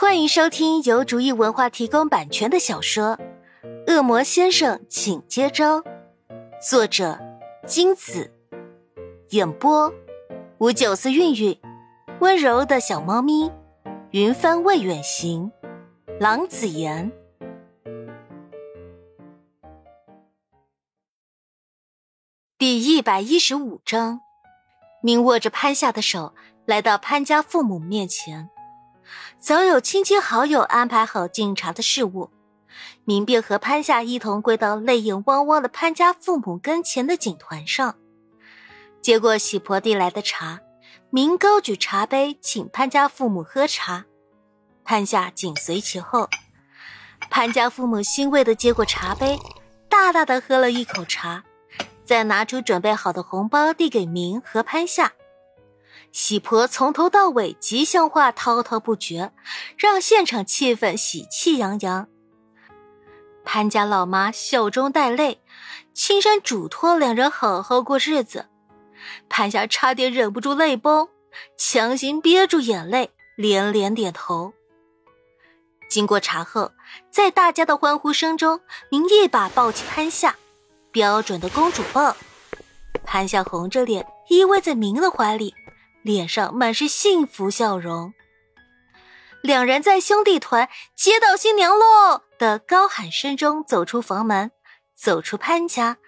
欢迎收听由竹意文化提供版权的小说《恶魔先生，请接招》，作者金子，演播吴九思、韵韵，温柔的小猫咪，云帆未远行，郎子言。第一百一十五章，明握着潘夏的手，来到潘家父母面前。早有亲戚好友安排好敬茶的事务，明便和潘夏一同跪到泪眼汪汪的潘家父母跟前的锦团上，接过喜婆递来的茶，明高举茶杯请潘家父母喝茶，潘夏紧随其后。潘家父母欣慰的接过茶杯，大大的喝了一口茶，再拿出准备好的红包递给明和潘夏。喜婆从头到尾吉祥话滔滔不绝，让现场气氛喜气洋洋。潘家老妈笑中带泪，亲身嘱托两人好好过日子。潘夏差点忍不住泪崩，强行憋住眼泪，连连点头。经过茶后，在大家的欢呼声中，您一把抱起潘夏，标准的公主抱。潘夏红着脸依偎在明的怀里。脸上满是幸福笑容，两人在兄弟团接到新娘喽的高喊声中走出房门，走出潘家，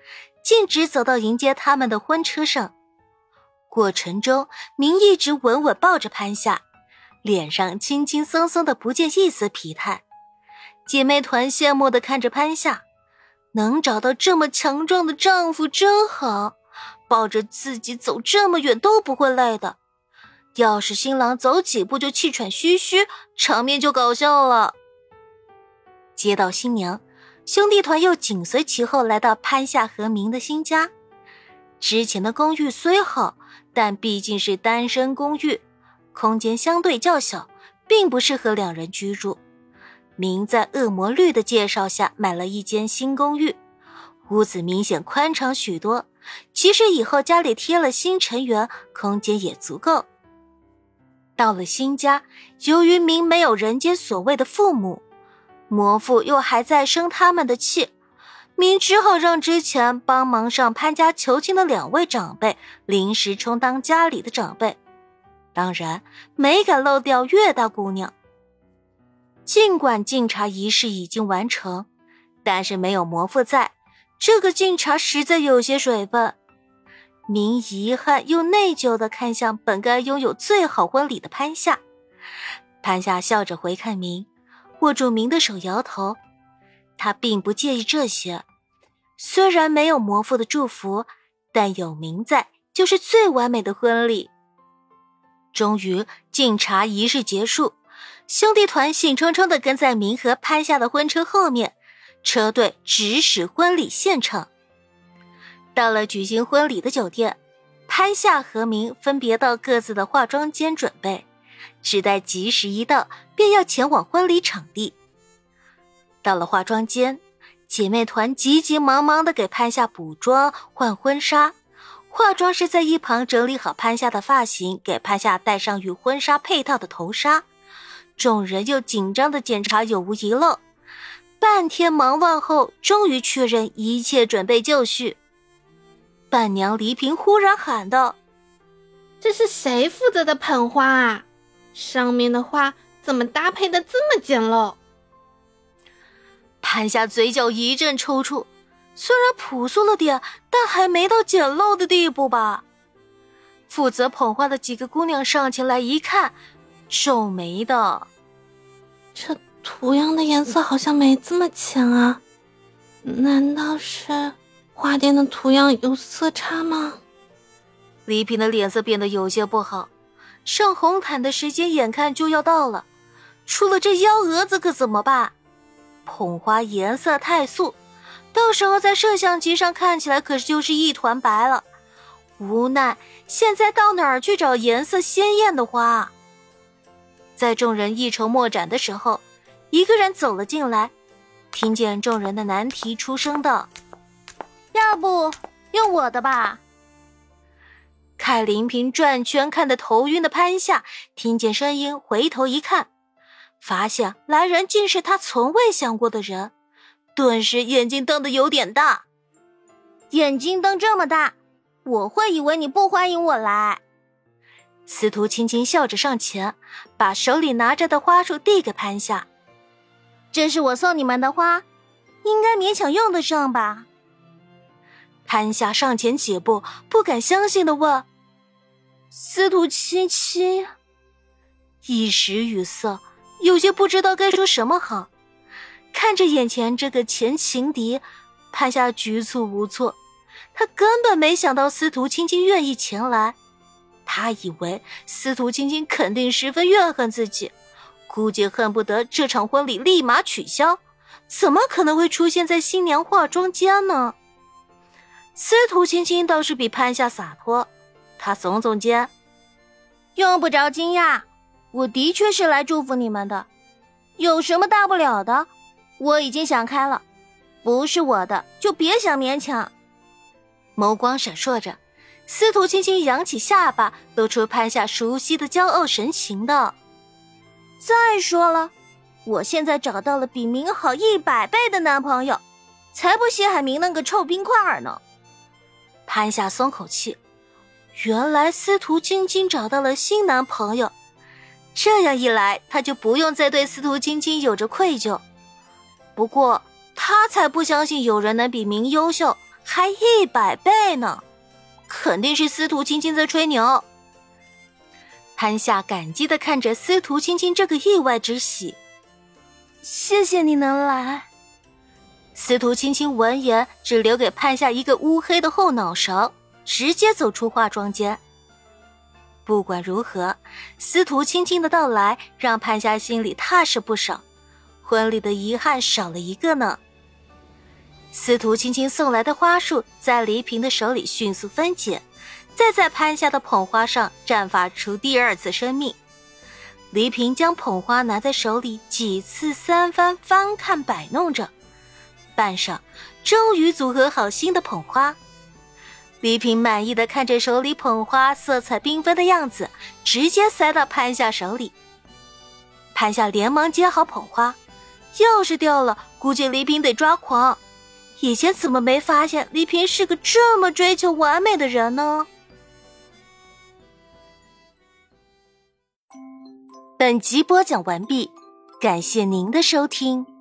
径直走到迎接他们的婚车上。过程中，明一直稳稳抱着潘夏，脸上轻轻松松的，不见一丝疲态。姐妹团羡慕的看着潘夏，能找到这么强壮的丈夫真好，抱着自己走这么远都不会累的。要是新郎走几步就气喘吁吁，场面就搞笑了。接到新娘，兄弟团又紧随其后来到潘夏和明的新家。之前的公寓虽好，但毕竟是单身公寓，空间相对较小，并不适合两人居住。明在恶魔绿的介绍下买了一间新公寓，屋子明显宽敞许多。即使以后家里添了新成员，空间也足够。到了新家，由于明没有人间所谓的父母，魔父又还在生他们的气，明只好让之前帮忙上潘家求亲的两位长辈临时充当家里的长辈，当然没敢漏掉岳大姑娘。尽管敬茶仪式已经完成，但是没有魔父在，这个敬茶实在有些水分。明遗憾又内疚的看向本该拥有最好婚礼的潘夏，潘夏笑着回看明，握住明的手摇头。他并不介意这些，虽然没有魔父的祝福，但有明在就是最完美的婚礼。终于，敬茶仪式结束，兄弟团兴冲冲的跟在明和潘夏的婚车后面，车队直驶婚礼现场。到了举行婚礼的酒店，潘夏和明分别到各自的化妆间准备，只待吉时一到，便要前往婚礼场地。到了化妆间，姐妹团急急忙忙的给潘夏补妆、换婚纱，化妆师在一旁整理好潘夏的发型，给潘夏戴上与婚纱配套的头纱。众人又紧张的检查有无遗漏，半天忙乱后，终于确认一切准备就绪。伴娘黎平忽然喊道：“这是谁负责的捧花啊？上面的花怎么搭配的这么简陋？”潘夏嘴角一阵抽搐，虽然朴素了点，但还没到简陋的地步吧？负责捧花的几个姑娘上前来一看，皱眉道：“这图样的颜色好像没这么浅啊，难道是？”花店的图样有色差吗？李平的脸色变得有些不好。上红毯的时间眼看就要到了，出了这幺蛾子可怎么办？捧花颜色太素，到时候在摄像机上看起来可是就是一团白了。无奈，现在到哪儿去找颜色鲜艳的花？在众人一筹莫展的时候，一个人走了进来，听见众人的难题，出声道。要不用我的吧？看林平转圈看得头晕的潘夏，听见声音回头一看，发现来人竟是他从未想过的人，顿时眼睛瞪得有点大。眼睛瞪这么大，我会以为你不欢迎我来。司徒青青笑着上前，把手里拿着的花束递给潘夏。这是我送你们的花，应该勉强用得上吧？潘夏上前几步，不敢相信的问：“司徒青青。”一时语塞，有些不知道该说什么好。看着眼前这个前情敌，潘夏局促无措。他根本没想到司徒青青愿意前来，他以为司徒青青肯定十分怨恨自己，估计恨不得这场婚礼立马取消。怎么可能会出现在新娘化妆间呢？司徒青青倒是比潘夏洒脱，他耸耸肩，用不着惊讶。我的确是来祝福你们的，有什么大不了的？我已经想开了，不是我的就别想勉强。眸光闪烁着，司徒青青扬起下巴，露出潘夏熟悉的骄傲神情道：“再说了，我现在找到了比明好一百倍的男朋友，才不稀罕明那个臭冰块呢。”潘夏松口气，原来司徒晶晶找到了新男朋友。这样一来，他就不用再对司徒晶晶有着愧疚。不过，他才不相信有人能比明优秀还一百倍呢，肯定是司徒晶晶在吹牛。潘夏感激的看着司徒青青这个意外之喜，谢谢你能来。司徒青青闻言，只留给潘夏一个乌黑的后脑勺，直接走出化妆间。不管如何，司徒青青的到来让潘夏心里踏实不少，婚礼的遗憾少了一个呢。司徒青青送来的花束在黎平的手里迅速分解，再在潘夏的捧花上绽发出第二次生命。黎平将捧花拿在手里，几次三番翻看摆弄着，半晌，终于组合好新的捧花。李萍满意的看着手里捧花色彩缤纷的样子，直接塞到潘夏手里。潘夏连忙接好捧花，钥匙掉了，估计李平得抓狂。以前怎么没发现李平是个这么追求完美的人呢？本集播讲完毕，感谢您的收听。